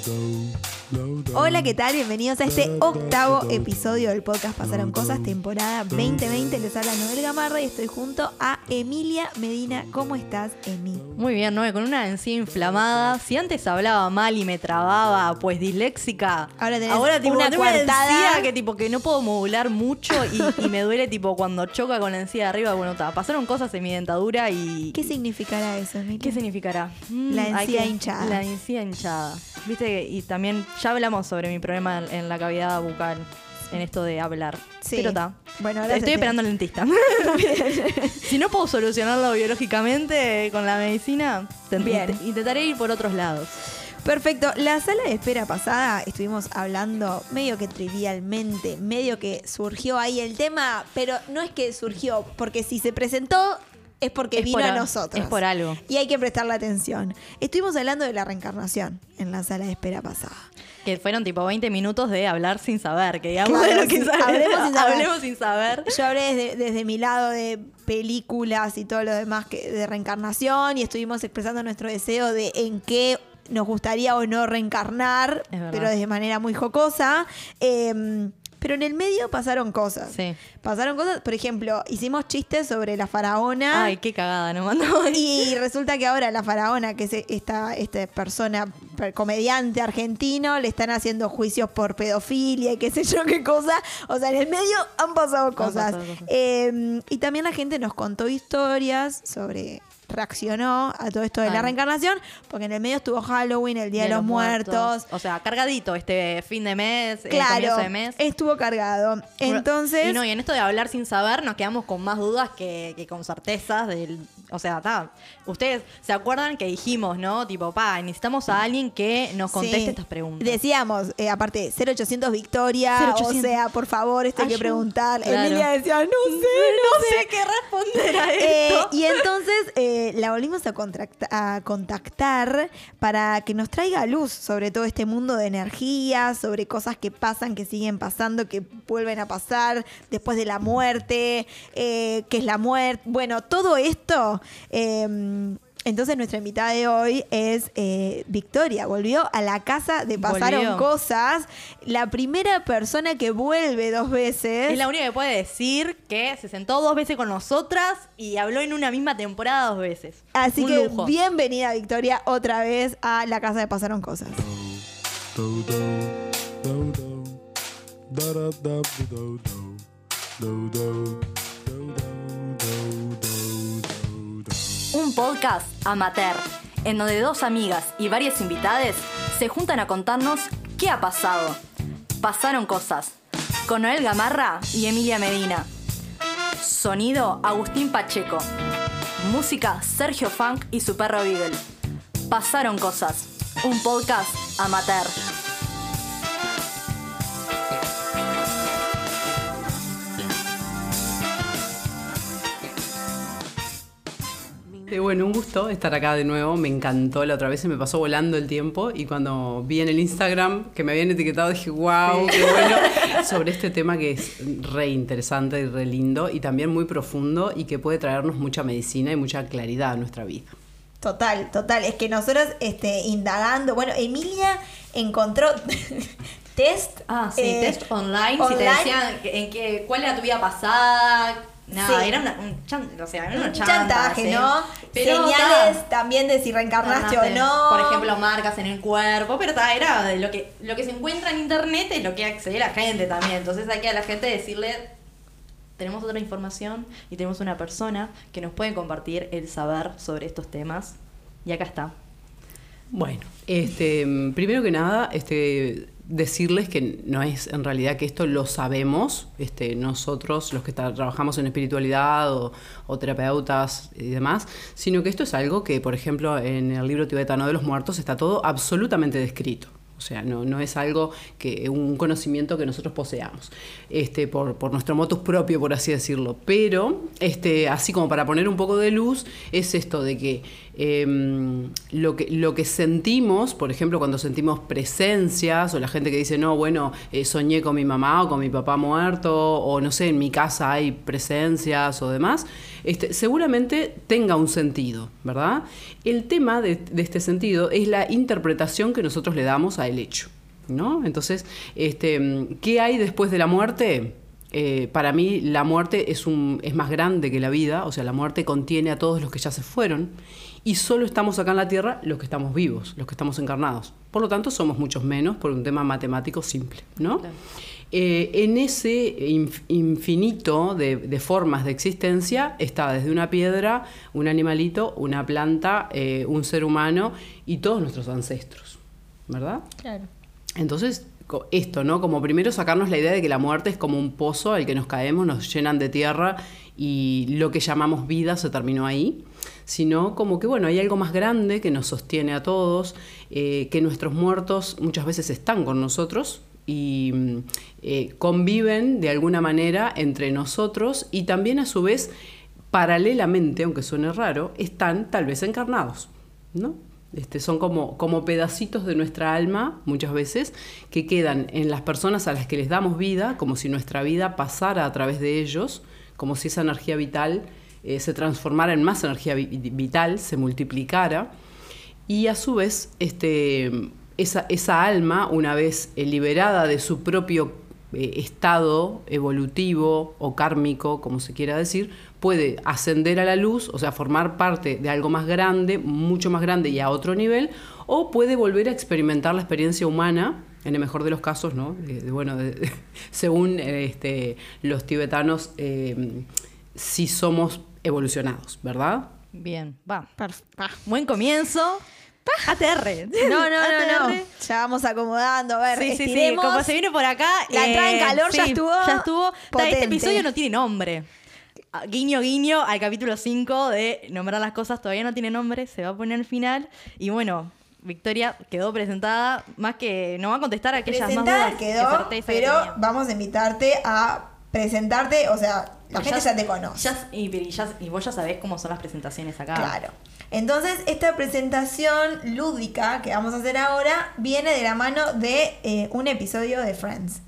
dodo. Hola, ¿qué tal? Bienvenidos a este octavo episodio del podcast Pasaron Cosas, temporada 2020. Les habla Noel Gamarra y estoy junto a Emilia Medina. ¿Cómo estás, Emi? Muy bien, Noel, con una encía inflamada. Si antes hablaba mal y me trababa, pues disléxica. Ahora tenés Ahora tipo, una tengo una coartada. encía que tipo que no puedo modular mucho y, y me duele tipo cuando choca con la encía de arriba. Bueno, ta, pasaron cosas en mi dentadura y. ¿Qué significará eso, Emilia? ¿Qué significará? Mm, La hay encía que- hinchada. La encía hinchada. Viste, y también ya hablamos sobre mi problema en, la cavidad bucal, en esto de hablar. Sí. Pero está. Bueno, ahora Estoy esperando al dentista. si no puedo solucionarlo biológicamente con la medicina, Bien. int- intentaré ir por otros lados. Perfecto. La sala de espera pasada estuvimos hablando medio que trivialmente, medio que surgió ahí el tema, pero no es que surgió, porque si se presentó es porque Es vino por a nosotros. es por algo. Y hay que prestarle atención. Estuvimos hablando de la reencarnación en la sala de espera pasada. Que fueron tipo 20 minutos de hablar sin saber, que digamos Claro, de lo que hablemos sin saber. hablemos sin saber. Yo hablé desde, desde mi lado de películas y todo lo demás que, de reencarnación y estuvimos expresando nuestro deseo de en qué nos gustaría o no reencarnar, pero de manera muy jocosa. Eh, pero en el medio pasaron cosas. Sí. Pasaron cosas, por ejemplo, hicimos chistes sobre la faraona. Ay, qué cagada nos mandó. Y resulta que ahora la faraona, que es esta, esta persona, per- comediante argentino, le están haciendo juicios por pedofilia y qué sé yo qué cosa. O sea, en el medio han pasado cosas. pasado cosas. Eh, y también la gente nos contó historias sobre reaccionó a todo esto de la reencarnación, porque en el medio estuvo Halloween, el Día de, los, muertos. O sea, cargadito este fin de mes, eh, Claro, comienzo de mes. estuvo cargado. Entonces, Y no, y en esto de hablar sin saber, nos quedamos con más dudas que, que con certezas del. O sea, ta, ustedes se acuerdan que dijimos, ¿no? Tipo, pa, necesitamos a alguien que nos conteste Sí. estas preguntas. Decíamos, eh, aparte, 0800 Victoria, 0800. o sea, por favor, esto hay que preguntar. Claro. Emilia decía, no sé, no, sé. qué responder a Eh, esto. y entonces eh, la volvimos a, contactar para que nos traiga luz sobre todo este mundo de energía, sobre cosas que pasan, que siguen pasando, que vuelven a pasar después de la muerte, eh, que es la muerte. Bueno, todo esto. Entonces nuestra invitada de hoy es eh, Victoria. Volvió a la casa de Pasaron Volvió. Cosas. La primera persona que vuelve dos veces. Es la única que puede decir que se sentó dos veces con nosotras y habló en una misma temporada dos veces. Así Un que lujo. bienvenida Victoria otra vez a la casa de Pasaron Cosas. Un podcast amateur, en donde dos amigas y varias invitades se juntan a contarnos qué ha pasado. Pasaron cosas. Con Noel Gamarra y Emilia Medina. Sonido Agustín Pacheco. Música Sergio Funk y su perro Beagle. Pasaron cosas. Un podcast amateur. Eh, bueno, un gusto estar acá de nuevo. Me encantó la otra vez, se me pasó volando el tiempo. Y cuando vi en el Instagram que me habían etiquetado, dije, wow, qué bueno. Sobre este tema que es re interesante y re lindo. Y también muy profundo y que puede traernos mucha medicina y mucha claridad a nuestra vida. Total, total. Es que nosotros este, indagando, bueno, Emilia encontró test. Ah, sí, eh, test online, si te online. decían en qué, cuál era tu vida pasada. Nada, Sí. era una- un, chan- o sea, era una Un chanta, chantaje, ¿sí? ¿no? Pero, Señales ta, también de si reencarnaste o no. Por ejemplo, marcas en el cuerpo, pero ta, era de lo que, lo que se encuentra en internet es lo que accede la gente también. Entonces hay que a la gente decirle, tenemos otra información y tenemos una persona que nos puede compartir el saber sobre estos temas. Y acá está. Bueno, este, primero que nada, este, decirles que no es en realidad que esto lo sabemos, este, nosotros los que trabajamos en espiritualidad o, o terapeutas y demás, sino que esto es algo que, por ejemplo, en el libro tibetano de los muertos está todo absolutamente descrito. O sea, no, no es algo que un conocimiento que nosotros poseamos, este, por, por nuestro motus propio, por así decirlo. Pero, este, así como para poner un poco de luz, es esto de que em, lo que lo que sentimos, por ejemplo, cuando sentimos presencias, o la gente que dice, no, bueno, eh, soñé con mi mamá o con mi papá muerto, o no sé, en mi casa hay presencias o demás, este, seguramente tenga un sentido, ¿verdad? El tema de, este sentido es la interpretación que nosotros le damos a hasta el hecho. ¿no? Entonces, este, ¿qué hay después de la muerte? Eh, para mí la muerte es, un, es más grande que la vida, o sea, la muerte contiene a todos los que ya se fueron y solo estamos acá en la Tierra los que estamos vivos, los que estamos encarnados. Por lo tanto, somos muchos menos por un tema matemático simple, ¿no? Claro. Eh, en ese inf- infinito de, de formas de existencia está desde una piedra, un animalito, una planta, eh, un ser humano y todos nuestros ancestros, ¿verdad? Claro. Entonces, esto, ¿no? Como primero sacarnos la idea de que la muerte es como un pozo al que nos caemos, nos llenan de tierra y lo que llamamos vida se terminó ahí, sino como que, bueno, hay algo más grande que nos sostiene a todos, eh, que nuestros muertos muchas veces están con nosotros y mm, eh, conviven de alguna manera entre nosotros y también a su vez, paralelamente, aunque suene raro, están tal vez encarnados, ¿no? Este, son como, como pedacitos de nuestra alma, muchas veces, que quedan en las personas a las que les damos vida, como si nuestra vida pasara a través de ellos, como si esa energía vital eh, se transformara en más energía vi- vital, se multiplicara. Y a su vez, este, esa, esa alma, una vez eh, liberada de su propio eh, estado evolutivo o kármico, como se quiera decir, puede ascender a la luz, o sea, formar parte de algo más grande, mucho más grande y a otro nivel, o puede volver a experimentar la experiencia humana, en el mejor de los casos, ¿no? De- de- bueno, de- de- según eh, este, los tibetanos, eh, sí somos evolucionados, ¿verdad? Bien, va. Buen comienzo. ATR. No, no, no, no. Ya vamos acomodando. A ver, Sí, sí, sí, como se vino por acá. eh, La entrada en calor ya estuvo Ya estuvo. Potente. Este episodio no tiene nombre. Ah, Guiño, guiño al capítulo 5 de nombrar las cosas todavía no tiene nombre, se va a poner al final. Y bueno, Victoria quedó presentada, más que no va a contestar a aquellas más Presentada dudas que quedó, que pero vamos a invitarte a presentarte. O sea, la Pues gente ya, te conoce. ya- y, pero y ya- y vos ya sabés cómo son las presentaciones acá. Claro. Entonces, esta presentación lúdica que vamos a hacer ahora viene de la mano de eh, un episodio de Friends.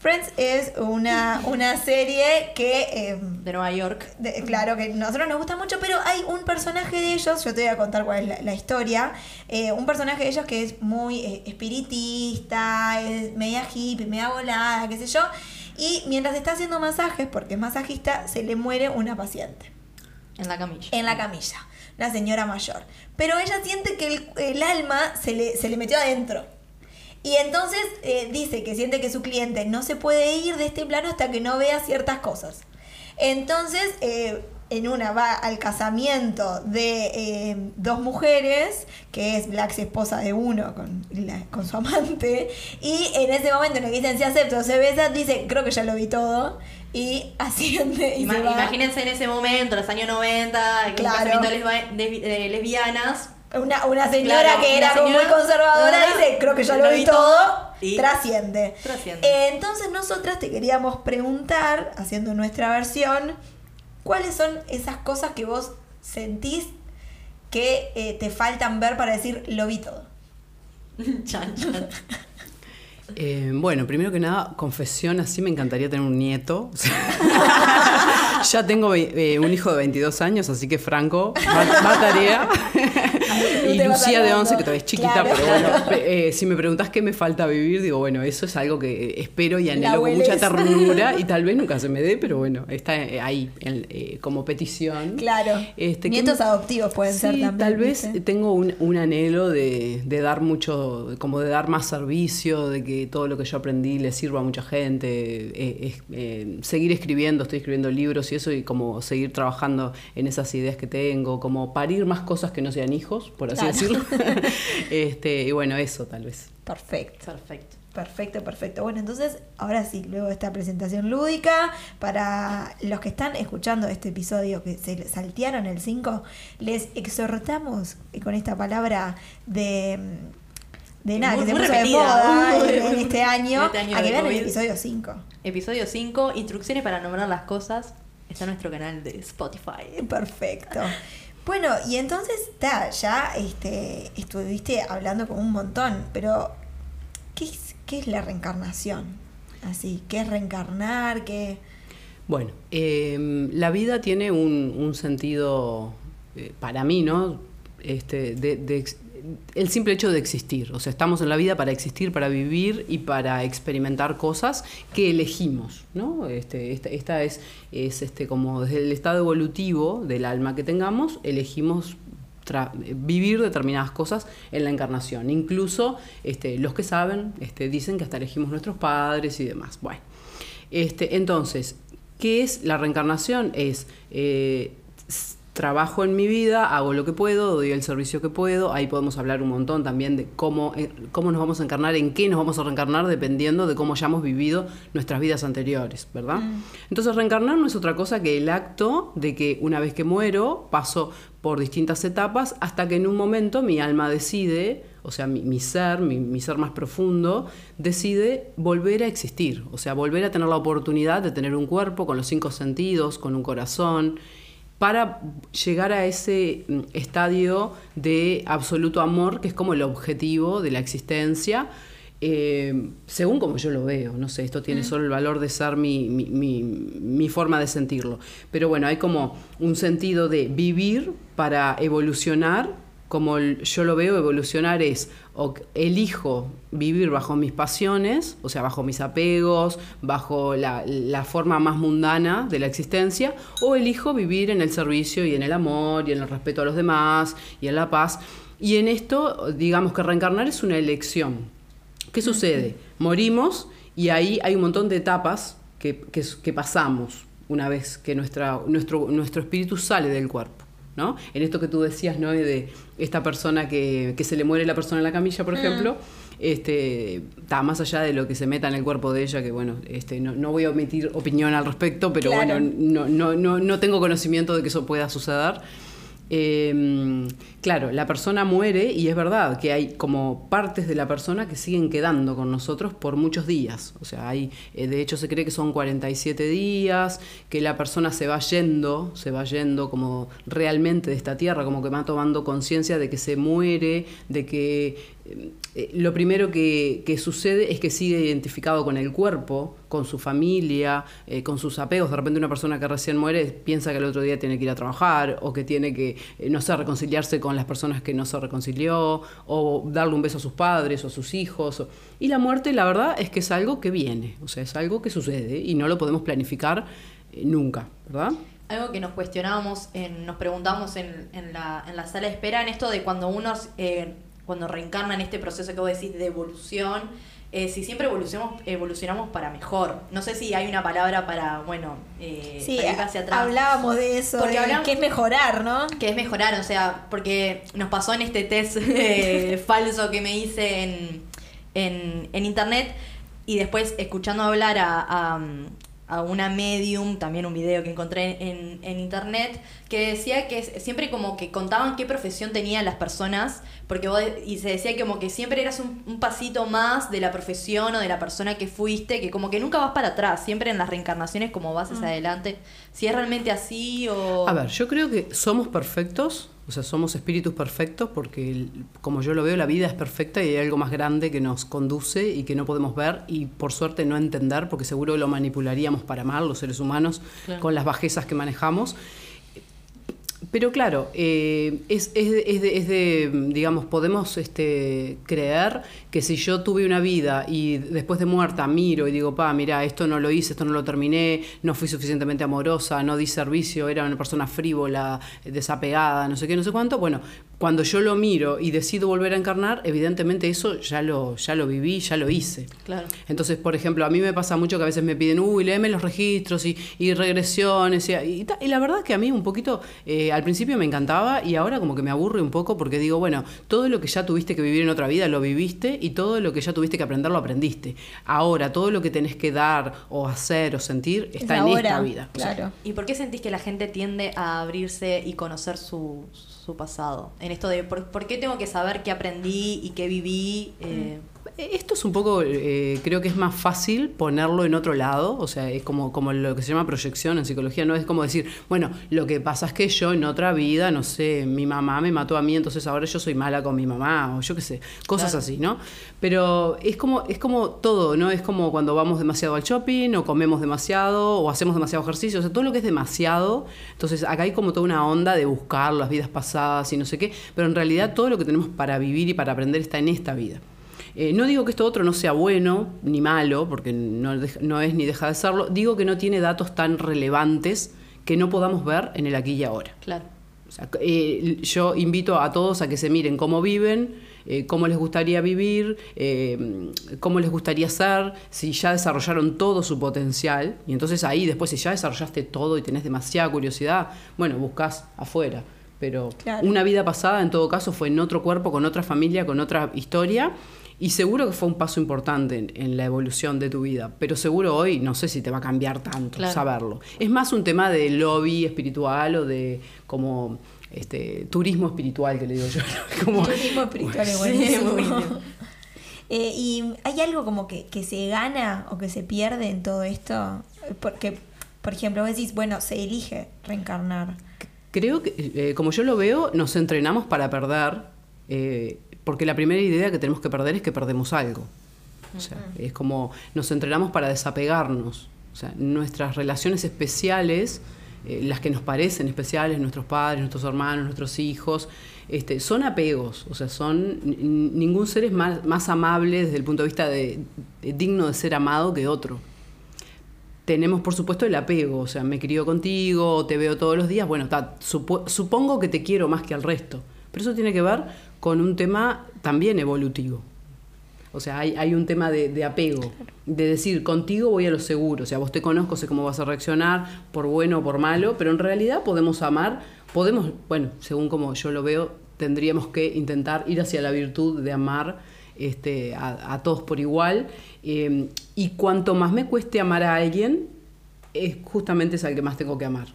Friends es una, una serie que, eh, De Nueva York. de- claro, que a nosotros nos gusta mucho, pero hay un personaje de ellos, yo te voy a contar cuál es la, la historia, eh, un personaje de ellos que es muy eh, espiritista, es media hippie, media volada, qué sé yo, y mientras está haciendo masajes, porque es masajista, se le muere una paciente En la camilla. en la camilla, la señora mayor. Pero ella siente que el, el alma se le, se le metió adentro. Y entonces eh, dice que siente que su cliente no se puede ir de este plano hasta que no vea ciertas cosas. Entonces, eh, en una va al casamiento de eh, dos mujeres, que es la ex esposa de uno con, la- con su amante, y en ese momento en el que dicen si acepto o se besa, dice creo que ya lo vi todo, y asciende y Ima- se va. Imagínense en ese momento, los años 90, que un Claro. casamiento de, de lesbianas. Una, una señora Claro, que era como muy señora- conservadora dice, creo que ya Lo lo vi vi todo, y- trasciende. Trasciende. Eh, entonces nosotras te queríamos preguntar, haciendo nuestra versión, ¿cuáles son esas cosas que vos sentís que eh, te faltan ver para decir, lo vi todo? Chan, chan. Eh, bueno, primero que nada, confesión, así me encantaría tener un nieto. Ya tengo eh, un hijo de 22 años, así que Franco, va, va tarea. y Lucía de salvando. 11, que todavía es chiquita, Claro. pero bueno, eh, si me preguntás qué me falta vivir, digo, bueno, eso es algo que espero y anhelo con mucha ternura y tal vez nunca se me dé, pero bueno, está eh, ahí en- eh, como petición. Claro. Este, ¿qué Nietos adoptivos pueden ser Sí, también. Tal vez ¿viste? tengo un, un anhelo de, de dar mucho, como de dar más servicio, de que todo lo que yo aprendí le sirva a mucha gente, eh, eh, seguir escribiendo, estoy escribiendo libros y eso, y como seguir trabajando en esas ideas que tengo, como parir más cosas que no sean hijos, por así Claro. decirlo. este, y bueno, eso tal vez. Perfecto. Perfecto. Perfecto, perfecto. Bueno, entonces, ahora sí, luego de esta presentación lúdica, para los que están escuchando este episodio que se saltearon el 5, les exhortamos con esta palabra de, de nada, Muy- que se puso de moda en, en este año, En este año a que vean el episodio 5. Episodio 5, instrucciones para nombrar las cosas. Está en nuestro canal de Spotify. Perfecto. Bueno, y entonces, ta, ya este, estuviste hablando con un montón, pero ¿qué es, qué es la reencarnación? Así, ¿qué es reencarnar? ¿Qué...? Bueno, eh, la vida tiene un, un sentido, eh, para mí, ¿no? Este, de, de el simple hecho de existir. O sea, estamos en la vida para existir, para vivir y para experimentar cosas que elegimos, ¿no? Este, esta, es, es este, como desde el estado evolutivo del alma que tengamos, elegimos vivir determinadas cosas en la encarnación. Incluso este, los que saben este, dicen que hasta elegimos nuestros padres y demás. Bueno, este, entonces, ¿qué es la reencarnación? Es eh, trabajo en mi vida, hago lo que puedo, doy el servicio que puedo. Ahí podemos hablar un montón también de cómo, eh, cómo nos vamos a encarnar, en qué nos vamos a reencarnar, dependiendo de cómo hayamos vivido nuestras vidas anteriores, ¿verdad? Entonces, reencarnar no es otra cosa que el acto de que una vez que muero, paso por distintas etapas hasta que en un momento mi alma decide, o sea, mi, mi ser, mi, mi ser más profundo, decide volver a existir, o sea, volver a tener la oportunidad de tener un cuerpo con los cinco sentidos, con un corazón, para llegar a ese mm, estadio de absoluto amor, que es como el objetivo de la existencia, eh, según como yo lo veo, no sé, esto tiene solo el valor de ser mi, mi- mi- mi forma de sentirlo. Pero bueno, hay como un sentido de vivir para evolucionar, como yo lo veo, evolucionar es, o elijo vivir bajo mis pasiones, o sea, bajo mis apegos, bajo la, la forma más mundana de la existencia, o elijo vivir en el servicio y en el amor y en el respeto a los demás y en la paz. Y en esto, digamos que reencarnar es una elección. ¿Qué sucede? Morimos y ahí hay un montón de etapas que, que- que pasamos una vez que nuestra, nuestro, nuestro espíritu sale del cuerpo. ¿No? En esto que tú decías, ¿no? De esta persona que, que se le muere la persona en la camilla, por ejemplo, este, está más allá de lo que se meta en el cuerpo de ella, que bueno, este, no, no voy a omitir opinión al respecto, pero Claro. bueno, no, no, no, no tengo conocimiento de que eso pueda suceder. Eh, claro, la persona muere y es verdad que hay como partes de la persona que siguen quedando con nosotros por muchos días. O sea, hay, eh, de hecho se cree que son 47 días, que la persona se va yendo, se va yendo como realmente de esta tierra, como que va tomando conciencia de que se muere, de que eh, lo primero que, que sucede es que sigue identificado con el cuerpo, con su familia, eh, con sus apegos. De repente una persona que recién muere piensa que el otro día tiene que ir a trabajar o que tiene que, eh, no sé, reconciliarse con las personas que no se reconcilió o darle un beso a sus padres o a sus hijos. Y la muerte, la verdad, es que es algo que viene, o sea, es algo que sucede y no lo podemos planificar eh, nunca, ¿verdad? Algo que nos cuestionábamos, nos preguntábamos en, en la, en la sala de espera, en esto de cuando uno, cuando reencarna en este proceso que vos decís de evolución, eh, si siempre evolucionamos, evolucionamos para mejor. No sé si hay una palabra para, bueno, eh, Sí, para ir hacia atrás. hablábamos de eso, Porque de hablamos- que es mejorar, ¿no? Que es mejorar, o sea, porque nos pasó en este test eh, falso que me hice en, en, en internet y después escuchando hablar a, a, a una medium, también un video que encontré en, en internet, que decía que siempre como que contaban qué profesión tenían las personas, porque vos, y se decía como que siempre eras un, un pasito más de la profesión o de la persona que fuiste, que como que nunca vas para atrás, siempre en las reencarnaciones como vas hacia adelante. Si es realmente así o... A ver, yo creo que somos perfectos, o sea, somos espíritus perfectos porque, como yo lo veo, la vida es perfecta y hay algo más grande que nos conduce y que no podemos ver y por suerte no entender, porque seguro lo manipularíamos para mal los seres humanos Claro. con las bajezas que manejamos. Pero claro, eh, es, es es de, es de, digamos, podemos este, creer que si yo tuve una vida y después de muerta miro y digo, pa, mira, esto no lo hice, esto no lo terminé, no fui suficientemente amorosa, no di servicio, era una persona frívola, desapegada, no sé qué, no sé cuánto, bueno, cuando yo lo miro y decido volver a encarnar, evidentemente eso ya lo, ya lo viví, ya lo hice. Claro. Entonces, por ejemplo, a mí me pasa mucho que a veces me piden, uy, léeme los registros y, y regresiones. Y, y ta- y la verdad que a mí un poquito, eh, al principio me encantaba y ahora como que me aburre un poco porque digo, bueno, todo lo que ya tuviste que vivir en otra vida lo viviste y todo lo que ya tuviste que aprender lo aprendiste. Ahora, todo lo que tenés que dar o hacer o sentir está en ahora, esta vida. O sea, Claro. ¿Y por qué sentís que la gente tiende a abrirse y conocer su, pasado? En esto de, ¿por, qué tengo que saber qué aprendí y qué viví? Eh, Esto es un poco, eh, creo que es más fácil ponerlo en otro lado, o sea, es como, como lo que se llama proyección en psicología, no es como decir, bueno, lo que pasa es que yo en otra vida, no sé, mi mamá me mató a mí, entonces ahora yo soy mala con mi mamá, o yo qué sé, cosas Claro. así, ¿no? Pero es como, es como todo, ¿no? Es como cuando vamos demasiado al shopping, o comemos demasiado, o hacemos demasiado ejercicio, o sea, todo lo que es demasiado, entonces acá hay como toda una onda de buscar las vidas pasadas y no sé qué, pero en realidad todo lo que tenemos para vivir y para aprender está en esta vida. Eh, no digo que esto otro no sea bueno ni malo, porque no, es ni deja de serlo. Digo que no tiene datos tan relevantes que no podamos ver en el aquí y ahora. Claro. O sea, eh, yo invito a todos a que se miren cómo viven, eh, cómo les gustaría vivir, eh, cómo les gustaría ser, si ya desarrollaron todo su potencial. Y entonces ahí después, si ya desarrollaste todo y tenés demasiada curiosidad, bueno, buscas afuera. Pero Claro. una vida pasada, en todo caso, fue en otro cuerpo, con otra familia, con otra historia. Y seguro que fue un paso importante en, en la evolución de tu vida. Pero seguro hoy no sé si te va a cambiar tanto Claro. saberlo. Es más un tema de lobby espiritual o de como este turismo espiritual que le digo yo. Como- Turismo espiritual es Sí. Eh, ¿Y hay algo como que, que se gana o que se pierde en todo esto? Porque, por ejemplo, vos decís, bueno, se elige reencarnar. Creo que, eh, como yo lo veo, nos entrenamos para perder, eh, porque la primera idea que tenemos que perder es que perdemos algo. O sea, es como nos entrenamos para desapegarnos. O sea, nuestras relaciones especiales, eh, las que nos parecen especiales, nuestros padres, nuestros hermanos, nuestros hijos, este, son apegos. O sea, son ningún ser es más, más amable desde el punto de vista de, de digno de ser amado que otro tenemos por supuesto el apego, o sea, me crío contigo, te veo todos los días, bueno, ta, supo- supongo que te quiero más que al resto, pero eso tiene que ver con un tema también evolutivo. O sea, hay, hay un tema de, de apego, de decir, contigo voy a lo seguro, o sea, vos te conozco, sé cómo vas a reaccionar, por bueno o por malo, pero en realidad podemos amar, podemos, bueno, según como yo lo veo, tendríamos que intentar ir hacia la virtud de amar este, a, a todos por igual. eh, y cuanto más me cueste amar a alguien, es justamente es al que más tengo que amar,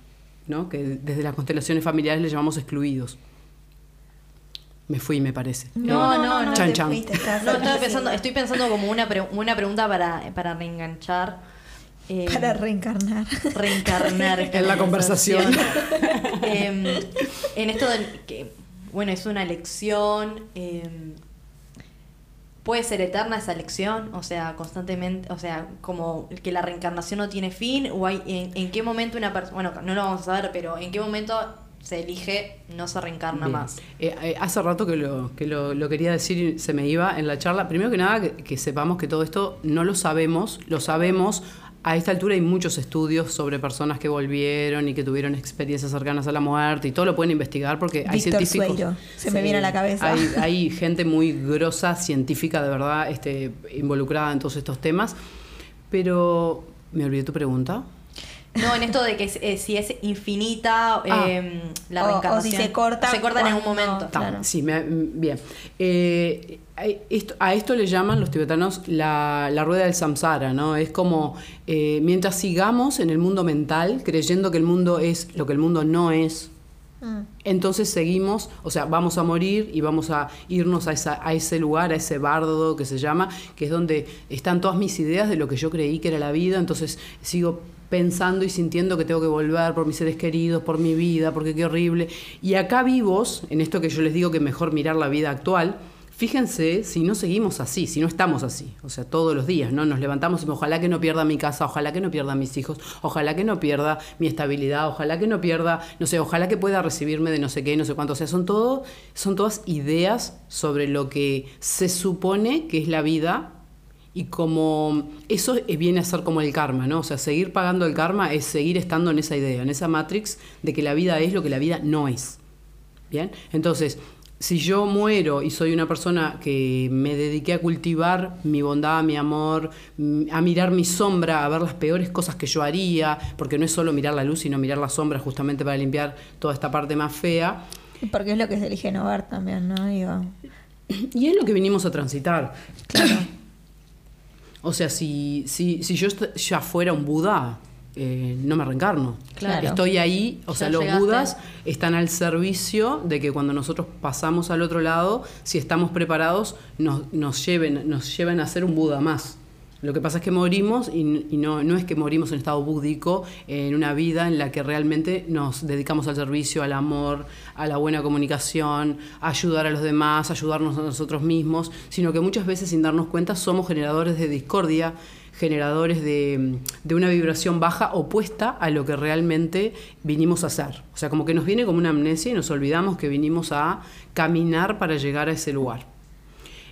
¿no? Que desde las constelaciones familiares le llamamos excluidos. Me fui, me parece. No, no, no, Chan, chan. fuiste, estás No, estaba pensando, estoy pensando como una, pre- una pregunta para, para reenganchar. eh, Para reencarnar. reencarnar En la conversación. Em, en esto de que, bueno, es una lección. em, ¿Puede ser eterna esa lección? O sea, constantemente, o sea, como que la reencarnación no tiene fin, o hay, en, en qué momento una persona, bueno, no lo vamos a saber, pero en qué momento se elige no se reencarna Bien. más. Eh, eh, hace rato que, lo, que lo, lo quería decir y se me iba en la charla. Primero que nada, que, que sepamos que todo esto no lo sabemos, lo sabemos. A esta altura hay muchos estudios sobre personas que volvieron y que tuvieron experiencias cercanas a la muerte y todo lo pueden investigar porque hay científicos. Sueiro, se me viene a la cabeza. Hay, hay gente muy grosa, científica de verdad, este, involucrada en todos estos temas. Pero me olvidé tu pregunta. No, en esto de que es- eh, si es infinita Ah. em, la O- o si se corta O se corta en algún momento. Ta, Claro. Sí, me- bien. Eh, esto- a esto le llaman los tibetanos la, la rueda del samsara, ¿no? Es como eh, mientras sigamos en el mundo mental, creyendo que el mundo es lo que el mundo no es, Mm. entonces seguimos, o sea, vamos a morir y vamos a irnos a, esa- a ese lugar, a ese bardo que se llama, que es donde están todas mis ideas de lo que yo creí que era la vida, entonces sigo pensando y sintiendo que tengo que volver por mis seres queridos, por mi vida, porque qué horrible. Y acá vivos, en esto que yo les digo que mejor mirar la vida actual, fíjense si no seguimos así, si no estamos así, o sea, todos los días, ¿no? Nos levantamos y ojalá que no pierda mi casa, ojalá que no pierda mis hijos, ojalá que no pierda mi estabilidad, ojalá que no pierda, no sé, ojalá que pueda recibirme de no sé qué, no sé cuánto, o sea, son todo, son todas ideas sobre lo que se supone que es la vida y como eso viene a ser como el karma, ¿no? O sea, seguir pagando el karma es seguir estando en esa idea, en esa matrix de que la vida es lo que la vida no es. Bien, entonces, si yo muero y soy una persona que me dediqué a cultivar mi bondad, mi amor, a mirar mi sombra, a ver las peores cosas que yo haría, porque no es solo mirar la luz, sino mirar la sombra justamente para limpiar toda esta parte más fea, Porque es lo que se elige no ver también, ¿no? Digo, y es lo que vinimos a transitar. O sea, si, si, si yo ya fuera un Buda, eh, no me reencarno. Claro. Estoy ahí, o Ya sea, los llegaste. budas están al servicio de que cuando nosotros pasamos al otro lado, si estamos preparados, nos, nos lleven, nos lleven a ser un Buda más. Lo que pasa es que morimos y, y no, es que morimos en estado búdico, en una vida en la que realmente nos dedicamos al servicio, al amor, a la buena comunicación, a ayudar a los demás, a ayudarnos a nosotros mismos, sino que muchas veces sin darnos cuenta somos generadores de discordia, generadores de una vibración baja opuesta a lo que realmente vinimos a hacer. O sea, como que nos viene como una amnesia y nos olvidamos que vinimos a caminar para llegar a ese lugar.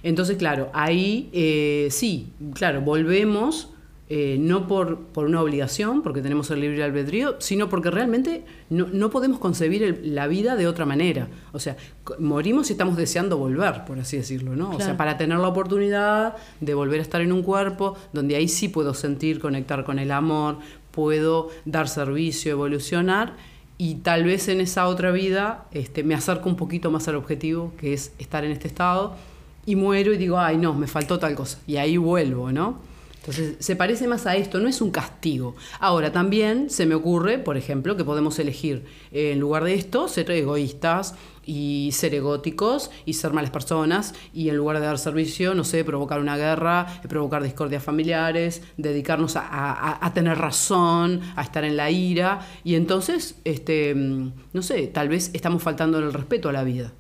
Entonces, claro, ahí eh, sí, claro, volvemos eh, no por, por una obligación, porque tenemos el libre albedrío, sino porque realmente no, no podemos concebir el- la vida de otra manera. O sea, morimos y estamos deseando volver, por así decirlo, ¿no? O sea, para tener la oportunidad de volver a estar en un cuerpo donde ahí sí puedo sentir, conectar con el amor, puedo dar servicio, evolucionar. Y tal vez en esa otra vida este, me acerco un poquito más al objetivo, que es estar en este estado, y muero y digo, ay, no, me faltó tal cosa. Y ahí vuelvo, ¿no? Entonces, se parece más a esto, no es un castigo. Ahora, también se me ocurre, por ejemplo, que podemos elegir, eh, en lugar de esto, ser egoístas y ser egóticos y ser malas personas y en lugar de dar servicio, no sé, provocar una guerra, provocar discordias familiares, dedicarnos a, a- a tener razón, a estar en la ira y entonces, este, mm, no sé, tal vez estamos faltando el respeto a la vida.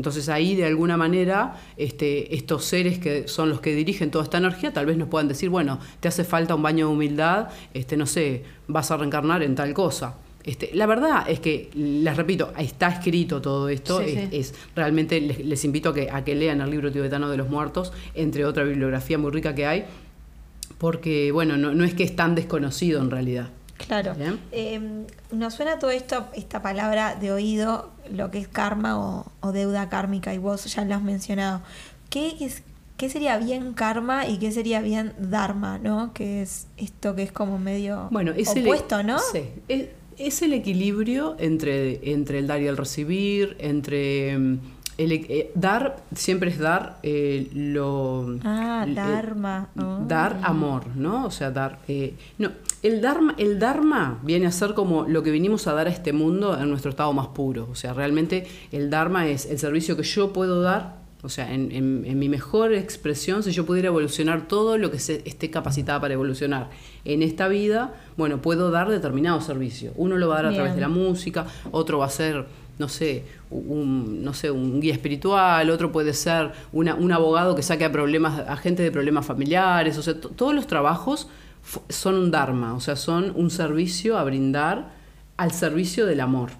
Entonces ahí de alguna manera este, estos seres que son los que dirigen toda esta energía tal vez nos puedan decir, bueno, te hace falta un baño de humildad, este, no sé, vas a reencarnar en tal cosa. Este, la verdad es que, les repito, está escrito todo esto, Sí, es, sí. es- realmente les, les invito a que, a que lean el libro tibetano de los muertos, entre otra bibliografía muy rica que hay, porque bueno, no, no es que es tan desconocido en realidad. Claro. Eh, nos suena todo esto, esta palabra de oído, lo que es karma o, o deuda kármica, y vos ya lo has mencionado. ¿Qué, es, ¿Qué sería bien karma y qué sería bien dharma, no? Que es esto que es como medio Bueno, es el- opuesto, ¿no? Sí, es, es el equilibrio entre, entre el dar y el recibir, entre mm, el, eh, dar, siempre es dar eh, lo... Ah, dharma. oh. Dar amor, ¿no? O sea, dar... eh, no, el dharma, el dharma viene a ser como lo que vinimos a dar a este mundo en nuestro estado más puro. O sea, realmente el dharma es el servicio que yo puedo dar. O sea, en, en- en mi mejor expresión, si yo pudiera evolucionar todo lo que se, esté capacitada para evolucionar en esta vida, bueno, puedo dar determinado servicio. Uno lo va a dar a través de la música, otro va a ser, no sé, un, no sé, un guía espiritual, otro puede ser un abogado que saque a problemas, a gente de problemas familiares, o sea, to- todos los trabajos son un dharma, o sea, son un servicio a brindar al servicio del amor.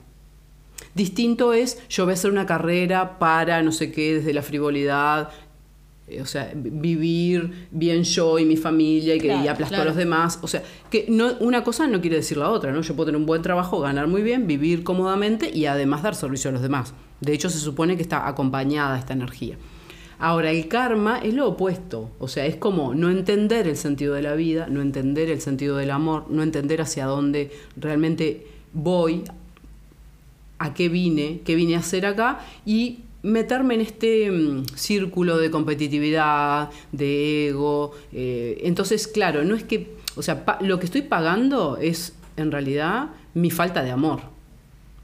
Distinto es, yo voy a hacer una carrera para no sé qué, desde la frivolidad, o sea, vi- vivir bien yo y mi familia y que Claro, y aplasto claro. a los demás. O sea, que no, una cosa no quiere decir la otra, ¿no? Yo puedo tener un buen trabajo, ganar muy bien, vivir cómodamente y además dar servicio a los demás. De hecho, se supone que está acompañada esta energía. Ahora, el karma es lo opuesto, o sea, es como no entender el sentido de la vida, no entender el sentido del amor, no entender hacia dónde realmente voy, a qué vine, qué vine a hacer acá y meterme en este mm, círculo de competitividad, de ego. eh, entonces, claro, no es que, o sea, lo que estoy pagando es en realidad mi falta de amor.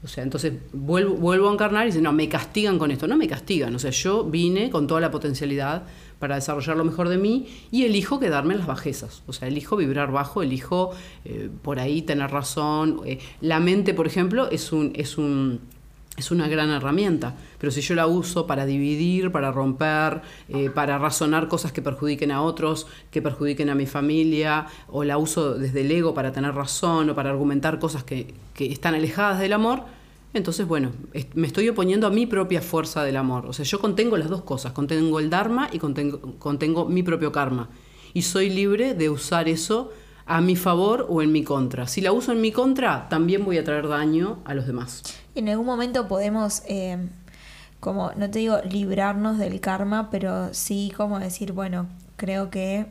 O sea, entonces vuelvo, vuelvo a encarnar y dicen, no, me castigan con esto. No me castigan. O sea, yo vine con toda la potencialidad para desarrollar lo mejor de mí y elijo quedarme en las bajezas. O sea, elijo vibrar bajo, elijo eh, por ahí tener razón. Eh, la mente, por ejemplo, es un, es un es una gran herramienta, pero si yo la uso para dividir, para romper, eh, para razonar cosas que perjudiquen a otros, que perjudiquen a mi familia, o la uso desde el ego para tener razón o para argumentar cosas que, que están alejadas del amor, entonces, bueno, me estoy oponiendo a mi propia fuerza del amor. O sea, yo contengo las dos cosas, contengo el Dharma y contengo, contengo mi propio karma. Y soy libre de usar eso a mi favor o en mi contra. Si la uso en mi contra, también voy a traer daño a los demás. En algún momento podemos, eh, como, no te digo librarnos del karma, pero sí como decir, bueno, creo que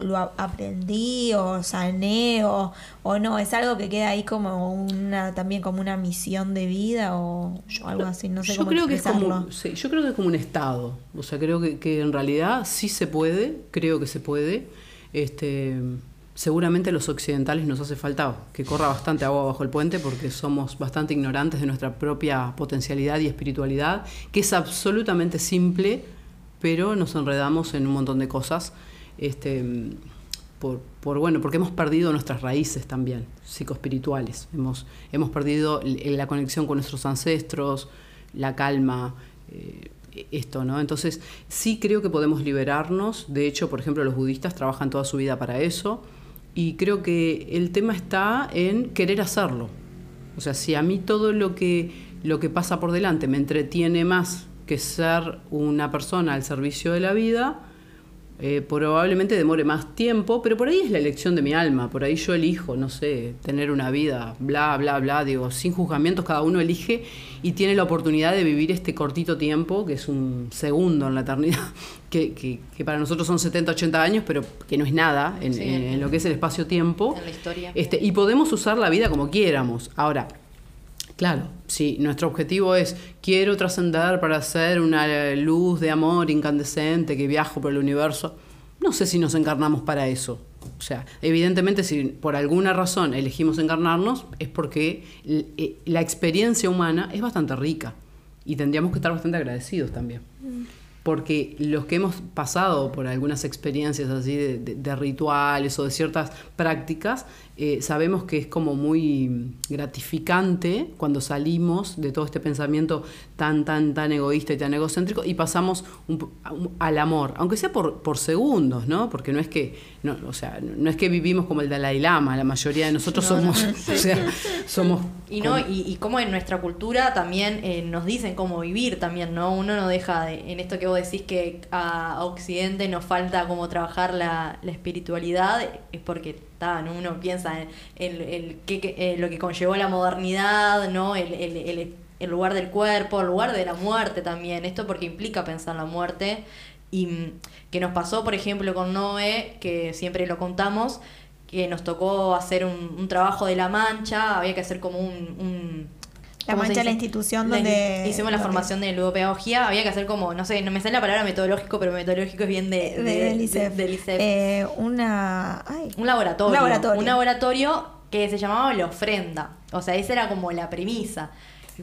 lo aprendí o sané o, o no, es algo que queda ahí como una, también como una misión de vida o, algo así, no sé yo cómo creo que es como sí, yo creo que es como un estado o sea creo que, que en realidad sí se puede creo que se puede este seguramente los occidentales nos hace falta que corra bastante agua bajo el puente porque somos bastante ignorantes de nuestra propia potencialidad y espiritualidad, que es absolutamente simple, pero nos enredamos en un montón de cosas. Este, por, bueno, porque hemos perdido nuestras raíces también, psicoespirituales. Hemos, hemos perdido la conexión con nuestros ancestros, la calma, eh, esto, ¿no? Entonces, sí creo que podemos liberarnos. De hecho, por ejemplo, los budistas trabajan toda su vida para eso. Y creo que el tema está en querer hacerlo. O sea, si a mí todo lo que, lo que pasa por delante me entretiene más que ser una persona al servicio de la vida, eh, probablemente demore más tiempo, pero por ahí es la elección de mi alma, por ahí yo elijo, no sé, tener una vida, bla, bla, bla, digo, sin juzgamientos, cada uno elige y tiene la oportunidad de vivir este cortito tiempo, que es un segundo en la eternidad, que, que- que para nosotros son 70, 80 años, pero que no es nada en, Sí. en- en lo que es el espacio-tiempo. En la historia. Este, y podemos usar la vida como quieramos. Ahora, Claro, si nuestro objetivo es quiero trascender para ser una luz de amor incandescente que viajo por el universo, no sé si nos encarnamos para eso. O sea, evidentemente si por alguna razón elegimos encarnarnos es porque eh, la experiencia humana es bastante rica y tendríamos que estar bastante agradecidos también. Porque los que hemos pasado por algunas experiencias así de, de- de rituales o de ciertas prácticas, eh, sabemos que es como muy gratificante cuando salimos de todo este pensamiento tan, tan, tan egoísta y tan egocéntrico y pasamos un al amor, aunque sea por, por segundos, ¿no? Porque no es que, no, o sea, no es que vivimos como el Dalai Lama, la mayoría de nosotros No, no. somos, o sea, somos Y no, y, y como en nuestra cultura también eh, nos dicen cómo vivir también, ¿no? Uno no deja de, en esto que vos decís que a Occidente nos falta como trabajar la, la espiritualidad, es porque ¿no? uno piensa eh, lo que conllevó la modernidad, ¿no? El, lugar del cuerpo, el lugar de la muerte también, esto porque implica pensar la muerte. Y mm, que nos pasó, por ejemplo, con Noé, que siempre lo contamos, que nos tocó hacer un, trabajo de la mancha, había que hacer como un- La ¿cómo se Mancha, la dice? institución La donde- Hicimos la formación de ludopedagogía, había que hacer como, no sé, no me sale la palabra metodológico, pero metodológico es bien de, de, del ISEF. de- del. Eh, una. ay, un laboratorio. Un laboratorio. Un laboratorio que se llamaba la ofrenda. O sea, esa era como la premisa.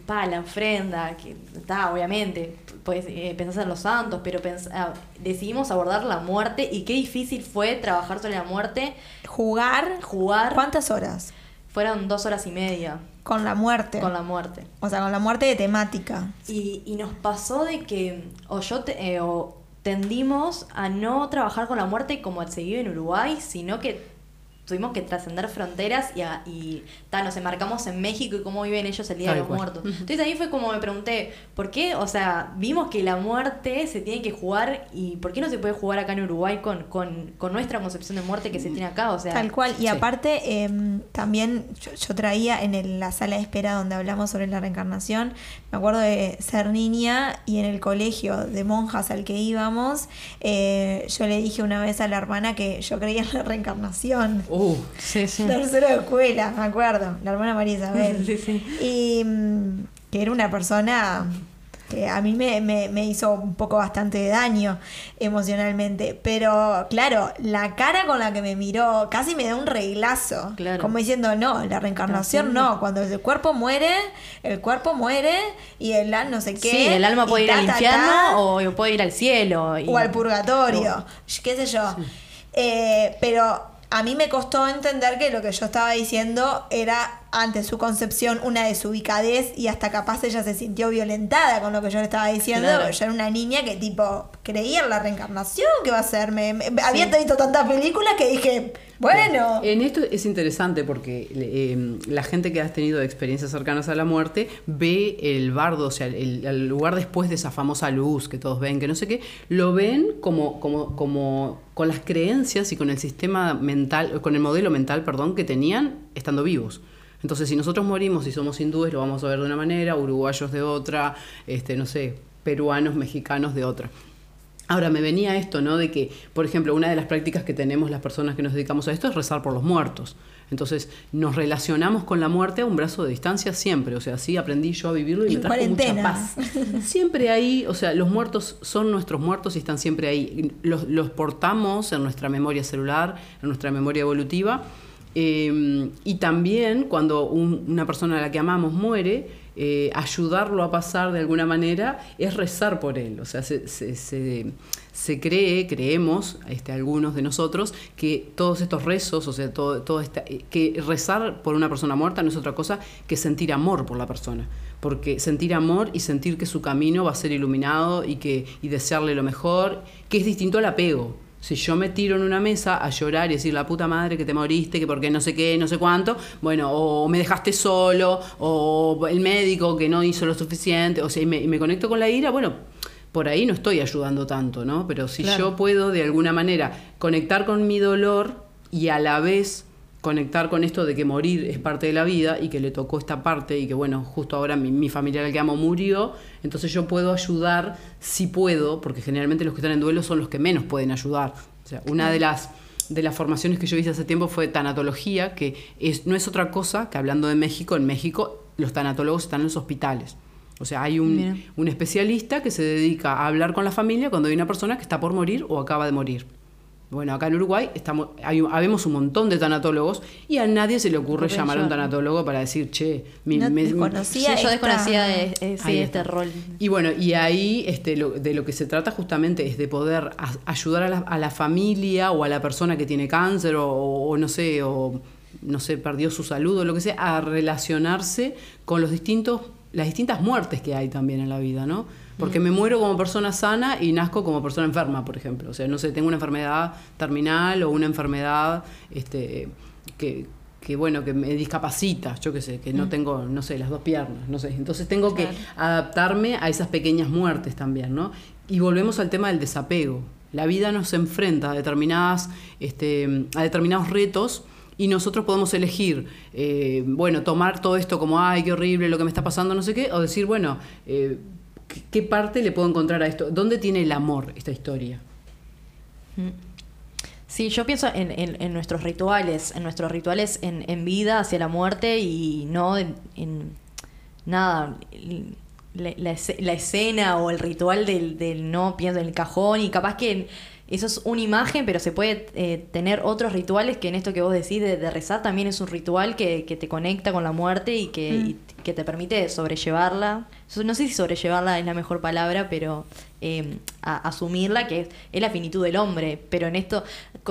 Pa, la ofrenda, que está, obviamente, pues eh, pensás en los santos, pero pens- ah, decidimos abordar la muerte y qué difícil fue trabajar sobre la muerte, jugar. jugar. ¿Cuántas horas? Fueron dos horas y media Con la muerte. con la muerte. O sea, con la muerte de temática. Y, y nos pasó de que, o yo te- eh, o tendimos a no trabajar con la muerte como se vive en Uruguay, sino que tuvimos que trascender fronteras y, a- y ta, nos enmarcamos en México y cómo viven ellos el Día Tal de los cual. Muertos. Entonces ahí fue como me pregunté, ¿por qué? O sea, vimos que la muerte se tiene que jugar y ¿por qué no se puede jugar acá en Uruguay con, con, con nuestra concepción de muerte que se tiene acá? O sea, Tal cual. Y Sí. aparte, em, también yo, yo traía en el- la sala de espera donde hablamos sobre la reencarnación, me acuerdo de ser niña y en el colegio de monjas al que íbamos, eh, yo le dije una vez a la hermana que yo creía en la reencarnación. Uh, sí, sí. Tercero de escuela, me acuerdo, la hermana María Isabel. Sí, sí. Y mm, que era una persona que a mí me, me- me hizo un poco bastante daño emocionalmente. Pero claro, la cara con la que me miró casi me da un reglazo. Claro. Como diciendo, no, la reencarnación no. Cuando el cuerpo muere, el cuerpo muere y el alma no sé qué. Sí, el alma puede ir ta, al infierno ta, o puede ir al cielo. y- o al purgatorio, qué sé yo. Eh, pero a mí me costó entender que lo que yo estaba diciendo era ante su concepción una desubicadez y hasta capaz ella se sintió violentada con lo que yo le estaba diciendo. Claro. Yo era una niña que tipo creía en la reencarnación, ¿qué va a ser? Me, me- había visto tantas películas que dije, bueno, En esto es interesante porque eh, la gente que ha tenido experiencias cercanas a la muerte ve el bardo, o sea, el, el lugar después de esa famosa luz que todos ven, que no sé qué, lo ven como, como, como con las creencias y con el sistema mental, con el modelo mental, perdón, que tenían estando vivos. Entonces, si nosotros morimos y somos hindúes, lo vamos a ver de una manera, uruguayos de otra, este, no sé, peruanos, mexicanos de otra. Ahora me venía esto, ¿no? De que, por ejemplo, una de las prácticas que tenemos las personas que nos dedicamos a esto es rezar por los muertos. Entonces, nos relacionamos con la muerte a un brazo de distancia siempre. O sea, así aprendí yo a vivirlo y En me trajo mucha paz. Siempre ahí, o sea, los muertos son nuestros muertos y están siempre ahí. Los, los portamos en nuestra memoria celular, en nuestra memoria evolutiva. Eh, y también cuando un- una persona a la que amamos muere, eh, ayudarlo a pasar de alguna manera es rezar por él. O sea, se, se- se- se cree, creemos, este, algunos de nosotros, que todos estos rezos, o sea, todo, todo esta- eh, que rezar por una persona muerta no es otra cosa que sentir amor por la persona. Porque sentir amor y sentir que su camino va a ser iluminado y, que, y desearle lo mejor, que es distinto al apego. Si yo me tiro en una mesa a llorar y decir la puta madre que te moriste, que porque no sé qué, no sé cuánto, bueno, o me dejaste solo, o el médico que no hizo lo suficiente, o sea, y me, y me conecto con la ira, bueno, por ahí no estoy ayudando tanto, ¿no? Pero si Claro. yo puedo de alguna manera conectar con mi dolor y a la vez conectar con esto de que morir es parte de la vida y que le tocó esta parte y que bueno, justo ahora mi, mi familiar al que amo murió, entonces yo puedo ayudar si puedo, porque generalmente los que están en duelo son los que menos pueden ayudar. O sea, una de las de las formaciones que yo hice hace tiempo fue tanatología, que es, no es otra cosa que hablando de México, en México los tanatólogos están en los hospitales. O sea, hay un, un especialista que se dedica a hablar con la familia cuando hay una persona que está por morir o acaba de morir. Bueno, acá en Uruguay estamos, hay, un- habemos un montón de tanatólogos y a nadie se le ocurre llamar a un tanatólogo para decir, che, mi, No me- desconocía Sí, yo desconocía de, eh, sí, este rol. Y bueno, y ahí este, lo- de lo que se trata justamente es de poder a- ayudar a la, a la familia o a la persona que tiene cáncer o, o no sé, o no sé, perdió su salud o lo que sea, a relacionarse con los distintos, las distintas muertes que hay también en la vida, ¿no? Porque me muero como persona sana y nazco como persona enferma, por ejemplo. O sea, no sé, tengo una enfermedad terminal o una enfermedad este, que, que, bueno, que me discapacita, yo qué sé, que no tengo, no sé, las dos piernas, no sé. Entonces tengo que adaptarme a esas pequeñas muertes también, ¿no? Y volvemos al tema del desapego. La vida nos enfrenta a determinadas, este, a determinados retos y nosotros podemos elegir, eh, bueno, tomar todo esto como, ay, qué horrible lo que me está pasando, no sé qué, o decir, bueno, eh, ¿qué- ¿qué parte le puedo encontrar a esto? ¿Dónde tiene el amor esta historia? Sí, yo pienso en, en- en nuestros rituales, en nuestros rituales en, en vida hacia la muerte y no en, en nada, la, la esce- la escena o el ritual del, del no pienso en el cajón y capaz que eso es una imagen, pero se puede eh, tener otros rituales que en esto que vos decís de, de rezar también es un ritual que, que te conecta con la muerte y que, y que te permite sobrellevarla. So- No sé si sobrellevarla es la mejor palabra, pero eh, a- asumirla, que es, es la finitud del hombre. Pero en esto,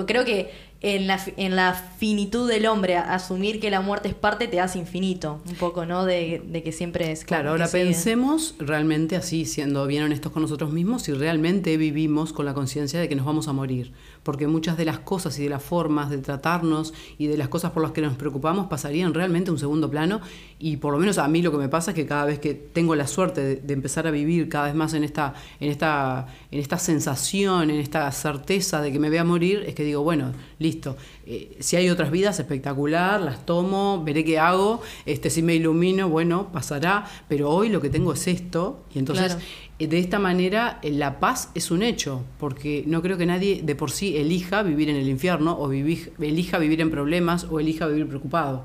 creo que en la, en la finitud del hombre, asumir que la muerte es parte te hace infinito. Un poco, ¿no? De, de que siempre es. Claro, ahora sigue. pensemos realmente así, siendo bien honestos con nosotros mismos, si realmente vivimos con la conciencia de que nos vamos a morir. Porque muchas de las cosas y de las formas de tratarnos y de las cosas por las que nos preocupamos pasarían realmente a un segundo plano. Y por lo menos a mí lo que me pasa es que cada vez que tengo la suerte de, empezar a vivir cada vez más en esta, en, esta, en esta sensación, en esta certeza de que me voy a morir, es que digo, bueno, listo. Eh, si hay otras vidas, espectacular, las tomo, veré qué hago. Este, si me ilumino, bueno, pasará. Pero hoy lo que tengo es esto. Y entonces. De esta manera, eh, la paz es un hecho. Porque no creo que nadie de por sí elija vivir en el infierno, o vivi- elija vivir en problemas, o elija vivir preocupado.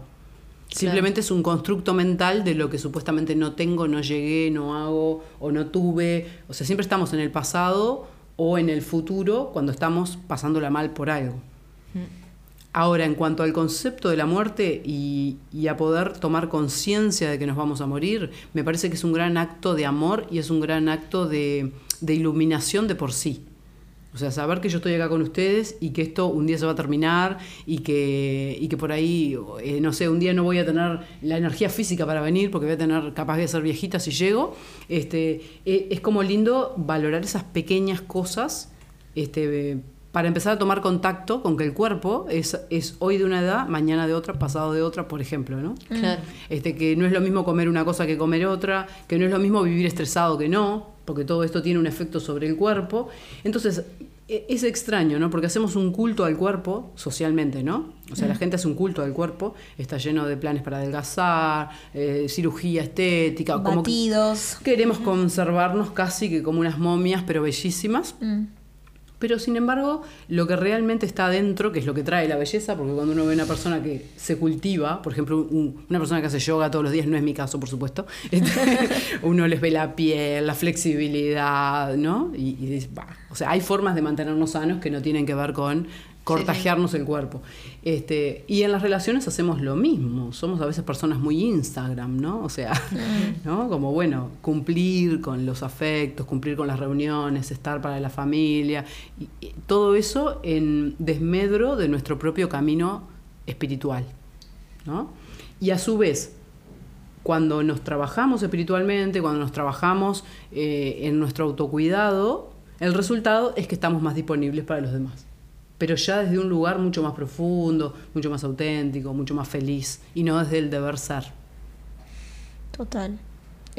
Simplemente es un constructo mental de lo que supuestamente no tengo, no llegué, no hago o no tuve. O sea, siempre estamos en el pasado o en el futuro cuando estamos pasándola mal por algo. Ahora, en cuanto al concepto de la muerte y, a poder tomar conciencia de que nos vamos a morir, me parece que es un gran acto de amor y es un gran acto de, de iluminación de por sí. O sea, saber que yo estoy acá con ustedes y que esto un día se va a terminar y que, y que por ahí, eh, no sé, un día no voy a tener la energía física para venir porque voy a tener, capaz de ser viejita si llego. Este, eh, es como lindo valorar esas pequeñas cosas este, para empezar a tomar contacto con que el cuerpo es, es hoy de una edad, mañana de otra, pasado de otra, por ejemplo, ¿no? Claro. Este, que no es lo mismo comer una cosa que comer otra, que no es lo mismo vivir estresado que no, porque todo esto tiene un efecto sobre el cuerpo. Entonces, e- es extraño, ¿no? Porque hacemos un culto al cuerpo socialmente, ¿no? O sea, la gente hace un culto al cuerpo, está lleno de planes para adelgazar, eh, cirugía estética, como que Batidos. queremos conservarnos casi que como unas momias, pero bellísimas. Mm. Pero sin embargo, lo que realmente está adentro, que es lo que trae la belleza, porque cuando uno ve una persona que se cultiva, por ejemplo, un- una persona que hace yoga todos los días, no es mi caso, por supuesto, este, uno les ve la piel, la flexibilidad, ¿no? Y, y dice, "Bah". o sea, hay formas de mantenernos sanos que no tienen que ver con cortajearnos el cuerpo. Este, y en las relaciones hacemos lo mismo. Somos a veces personas muy Instagram, ¿no? O sea, ¿no? Como bueno, cumplir con los afectos, cumplir con las reuniones, estar para la familia. Y, y todo eso en desmedro de nuestro propio camino espiritual, ¿no? Y a su vez, cuando nos trabajamos espiritualmente, cuando nos trabajamos eh, en nuestro autocuidado, el resultado es que estamos más disponibles para los demás. Pero ya desde un lugar mucho más profundo, mucho más auténtico, mucho más feliz, y no desde el deber ser. Total.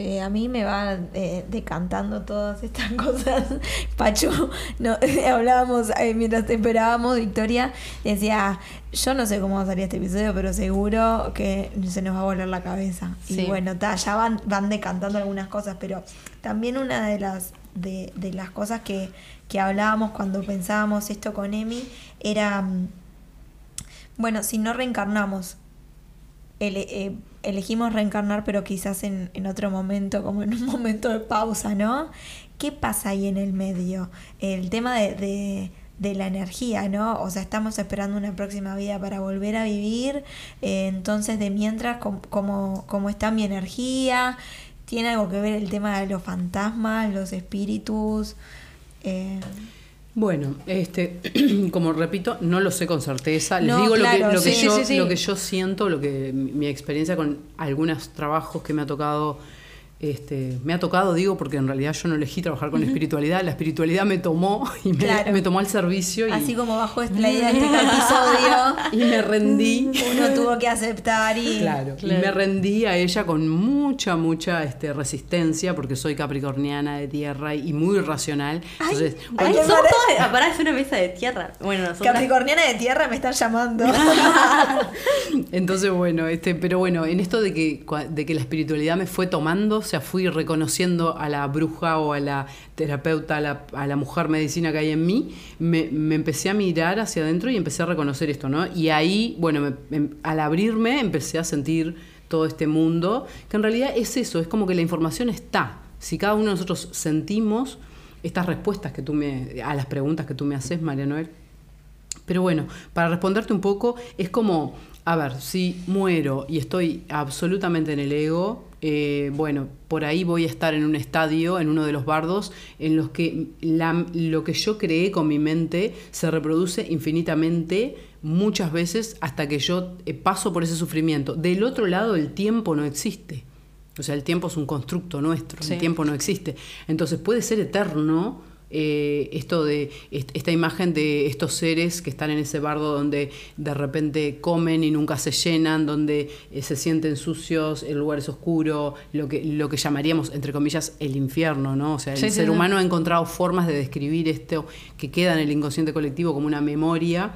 Eh, a mí me va eh, decantando todas estas cosas. Pacho, no, hablábamos eh, mientras te esperábamos, Victoria decía, yo no sé cómo va a salir este episodio, pero seguro que se nos va a volar la cabeza. Sí. Y bueno, ta, ya van, van decantando algunas cosas, pero también una de las, de, de las cosas que, que hablábamos cuando pensábamos esto con Emi era, mm, bueno, si no reencarnamos, eh, elegimos reencarnar, pero quizás en, en otro momento, como en un momento de pausa, ¿no? ¿Qué pasa ahí en el medio? El tema de, de- de la energía, ¿no? O sea, estamos esperando una próxima vida para volver a vivir, eh, entonces de mientras, com- ¿cómo, cómo está mi energía? ¿Tiene algo que ver el tema de los fantasmas, los espíritus? Eh, Bueno, este, como repito, no lo sé con certeza. Les No, digo lo, que, lo, que sí, yo, sí, lo que yo siento, lo que mi experiencia con algunos trabajos que me ha tocado, este, me ha tocado, digo, porque en realidad yo no elegí trabajar con espiritualidad, la espiritualidad me tomó y me, Claro. me tomó al servicio y, así como bajo la idea de este episodio, y me rendí. uno tuvo que aceptar y... Claro, y Claro. me rendí a ella con mucha, mucha este, resistencia, porque soy capricorniana de tierra y muy racional. Entonces, Ay, Cuando- somos todas- ah, pará, es una mesa de tierra. Bueno, nosotras- Capricorniana de tierra me están llamando. Entonces, bueno, este, pero bueno, en esto de que, de que la espiritualidad me fue tomando, sea, fui reconociendo a la bruja o a la terapeuta, a la, a la mujer medicina que hay en mí, me, me empecé a mirar hacia adentro y empecé a reconocer esto, ¿no? Y ahí, bueno, me- al abrirme empecé a sentir todo este mundo, que en realidad es eso, es como que la información está. Si cada uno de nosotros sentimos estas respuestas que tú me, a las preguntas que tú me haces, María Noel, pero bueno, para responderte un poco, es como, a ver, si muero y estoy absolutamente en el ego, eh, bueno, por ahí voy a estar en un estadio, en uno de los bardos, en los que la- lo que yo creé con mi mente se reproduce infinitamente muchas veces hasta que yo eh, paso por ese sufrimiento. Del otro lado, el tiempo no existe. O sea, el tiempo es un constructo nuestro, Sí. el tiempo no existe. Entonces puede ser eterno eh, esto de est- esta imagen de estos seres que están en ese bardo donde de repente comen y nunca se llenan, donde eh, se sienten sucios, el lugar es oscuro, lo que, lo que llamaríamos, entre comillas, el infierno, ¿no? O sea, el Sí, ser sí. humano ha encontrado formas de describir esto que queda en el inconsciente colectivo como una memoria.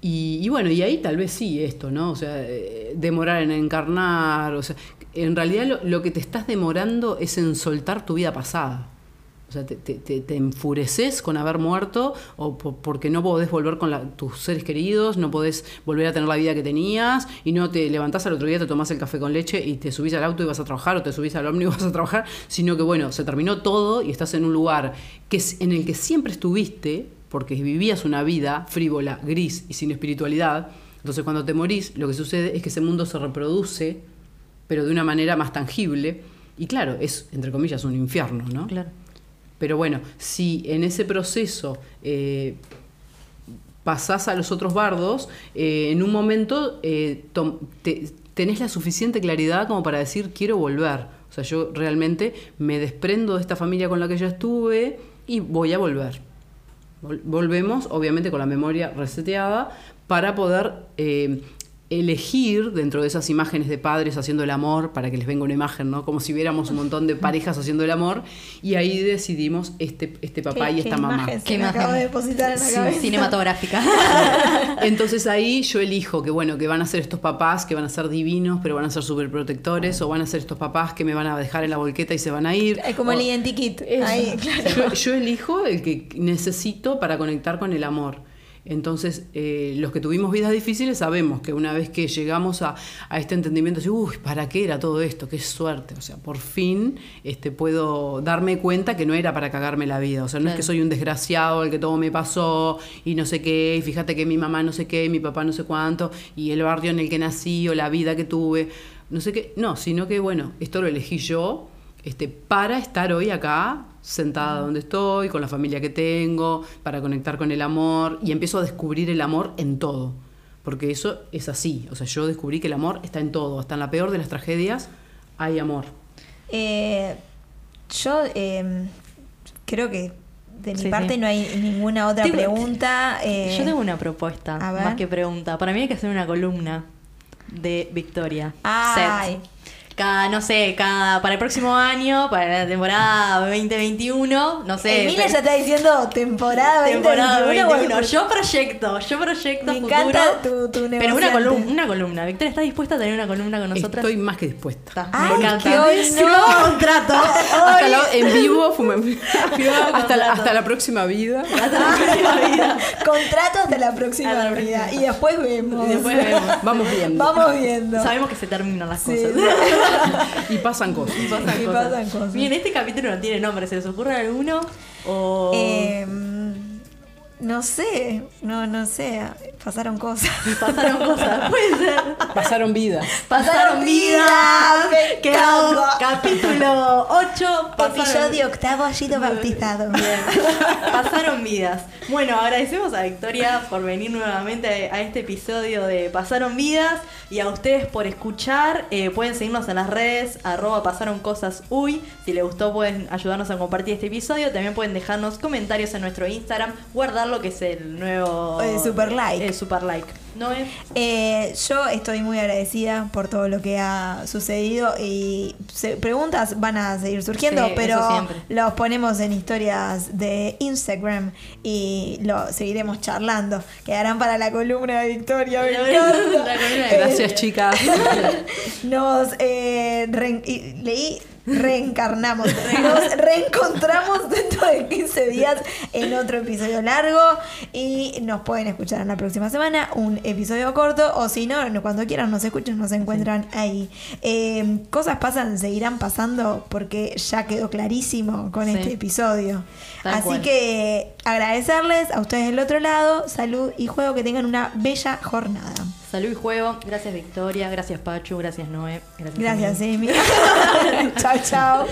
Y, y bueno, y ahí tal vez sí esto, ¿no? O sea, eh, demorar en encarnar, o sea, en realidad lo, lo que te estás demorando es en soltar tu vida pasada. Sea, te, enfureces con haber muerto o po- porque no podés volver con tus seres queridos, no podés volver a tener la vida que tenías y no te levantás al otro día, te tomás el café con leche y te subís al auto y vas a trabajar o te subís al ómnibus y vas a trabajar, sino que bueno, se terminó todo y estás en un lugar que es, en el que siempre estuviste porque vivías una vida frívola, gris y sin espiritualidad. Entonces cuando te morís, lo que sucede es que ese mundo se reproduce, pero de una manera más tangible. Y claro, es, entre comillas, un infierno, ¿no? Claro. Pero bueno, si en ese proceso eh, pasás a los otros bardos, eh, en un momento eh, tenés la suficiente claridad como para decir quiero volver. O sea, yo realmente me desprendo de esta familia con la que yo estuve y voy a volver. Vol- Volvemos, obviamente, con la memoria reseteada para poder eh, elegir dentro de esas imágenes de padres haciendo el amor, para que les venga una imagen, ¿no? Como si viéramos un montón de parejas haciendo el amor, y ahí decidimos este, este papá Qué- y qué esta mamá. Qué me imagen. acabo de depositar en la Sí, cabeza. cinematográfica. Entonces ahí yo elijo que bueno, que van a ser estos papás que van a ser divinos, pero van a ser súper protectores, o van a ser estos papás que me van a dejar en la volqueta y se van a ir. Es como o- el identikit. Ahí, claro. yo, yo elijo el que necesito para conectar con el amor. Entonces, eh, los que tuvimos vidas difíciles sabemos que una vez que llegamos a, a este entendimiento, uy, ¿para qué era todo esto? Qué suerte. O sea, por fin este, puedo darme cuenta que no era para cagarme la vida. O sea, no es que soy un desgraciado, el que todo me pasó y no sé qué, y fíjate que mi mamá no sé qué, mi papá no sé cuánto, y el barrio en el que nací o la vida que tuve, no sé qué. No, sino que, bueno, esto lo elegí yo este, para estar hoy acá, sentada donde estoy, con la familia que tengo, para conectar con el amor, y empiezo a descubrir el amor en todo. Porque eso es así. O sea, yo descubrí que el amor está en todo. Hasta en la peor de las tragedias hay amor. Eh, yo eh, creo que de mi Sí, parte sí. no hay ninguna otra Tengo- pregunta. eh, Yo tengo una propuesta, más que pregunta. Para mí hay que hacer una columna de Victoria. Ay. Set. Cada, no sé, cada, para el próximo año, para la temporada 2021, no sé. Emilia pe- ya está diciendo temporada 2021. temporada 2021. bueno, Yo proyecto, yo proyecto Me futuro. encanta tu- tu Pero una, columna, una columna. Victoria, ¿estás dispuesta a tener una columna con nosotras? Estoy más que dispuesta. Está, Ay, me encanta. que hoy no. Firmamos contrato. Hasta la- en vivo, fume- hasta, la, hasta la próxima vida. Hasta la próxima vida. Contrato hasta la próxima Hasta la vida. próxima. Y después vemos. Y después vemos. Vamos viendo. Vamos viendo. Sabemos que se terminan las Sí, cosas. Y pasan cosas. Y pasan, Y cosas. pasan cosas. Bien, este capítulo no tiene nombre, ¿se les ocurre alguno? O... Eh, no sé, no, no sé. Pasaron cosas. Pasaron cosas, puede ser. Pasaron vidas. Pasaron vidas. encanta. capítulo 8. Episodio octavo ha sido bautizado. Pasaron vidas. Bueno, agradecemos a Victoria por venir nuevamente a este episodio de Pasaron vidas y a ustedes por escuchar. Eh, pueden seguirnos en las redes, arroba pasaron cosas uy. Si les gustó pueden ayudarnos a compartir este episodio. También pueden dejarnos comentarios en nuestro Instagram, guardarlo que es el nuevo... El super like. El super like. ¿No es? Eh, yo estoy muy agradecida por todo lo que ha sucedido y se- preguntas van a seguir surgiendo, Sí, pero los ponemos en historias de Instagram y lo seguiremos charlando. Quedarán para la columna de Victoria. me La encanta. columna de- Gracias, chicas. Nos eh, leí reencarnamos. Nos reencontramos dentro de 15 días en otro episodio largo y nos pueden escuchar en la próxima semana un episodio corto o si no, cuando quieran nos escuchan, nos encuentran ahí. Eh, cosas pasan, seguirán pasando porque ya quedó clarísimo con Sí. este episodio. Tal Así cual. que agradecerles a ustedes del otro lado, salud y juego, que tengan una bella jornada. Salud y juego. Gracias Victoria, gracias Pachu, gracias Noé. Gracias, Gracias. Emi. chao, chao.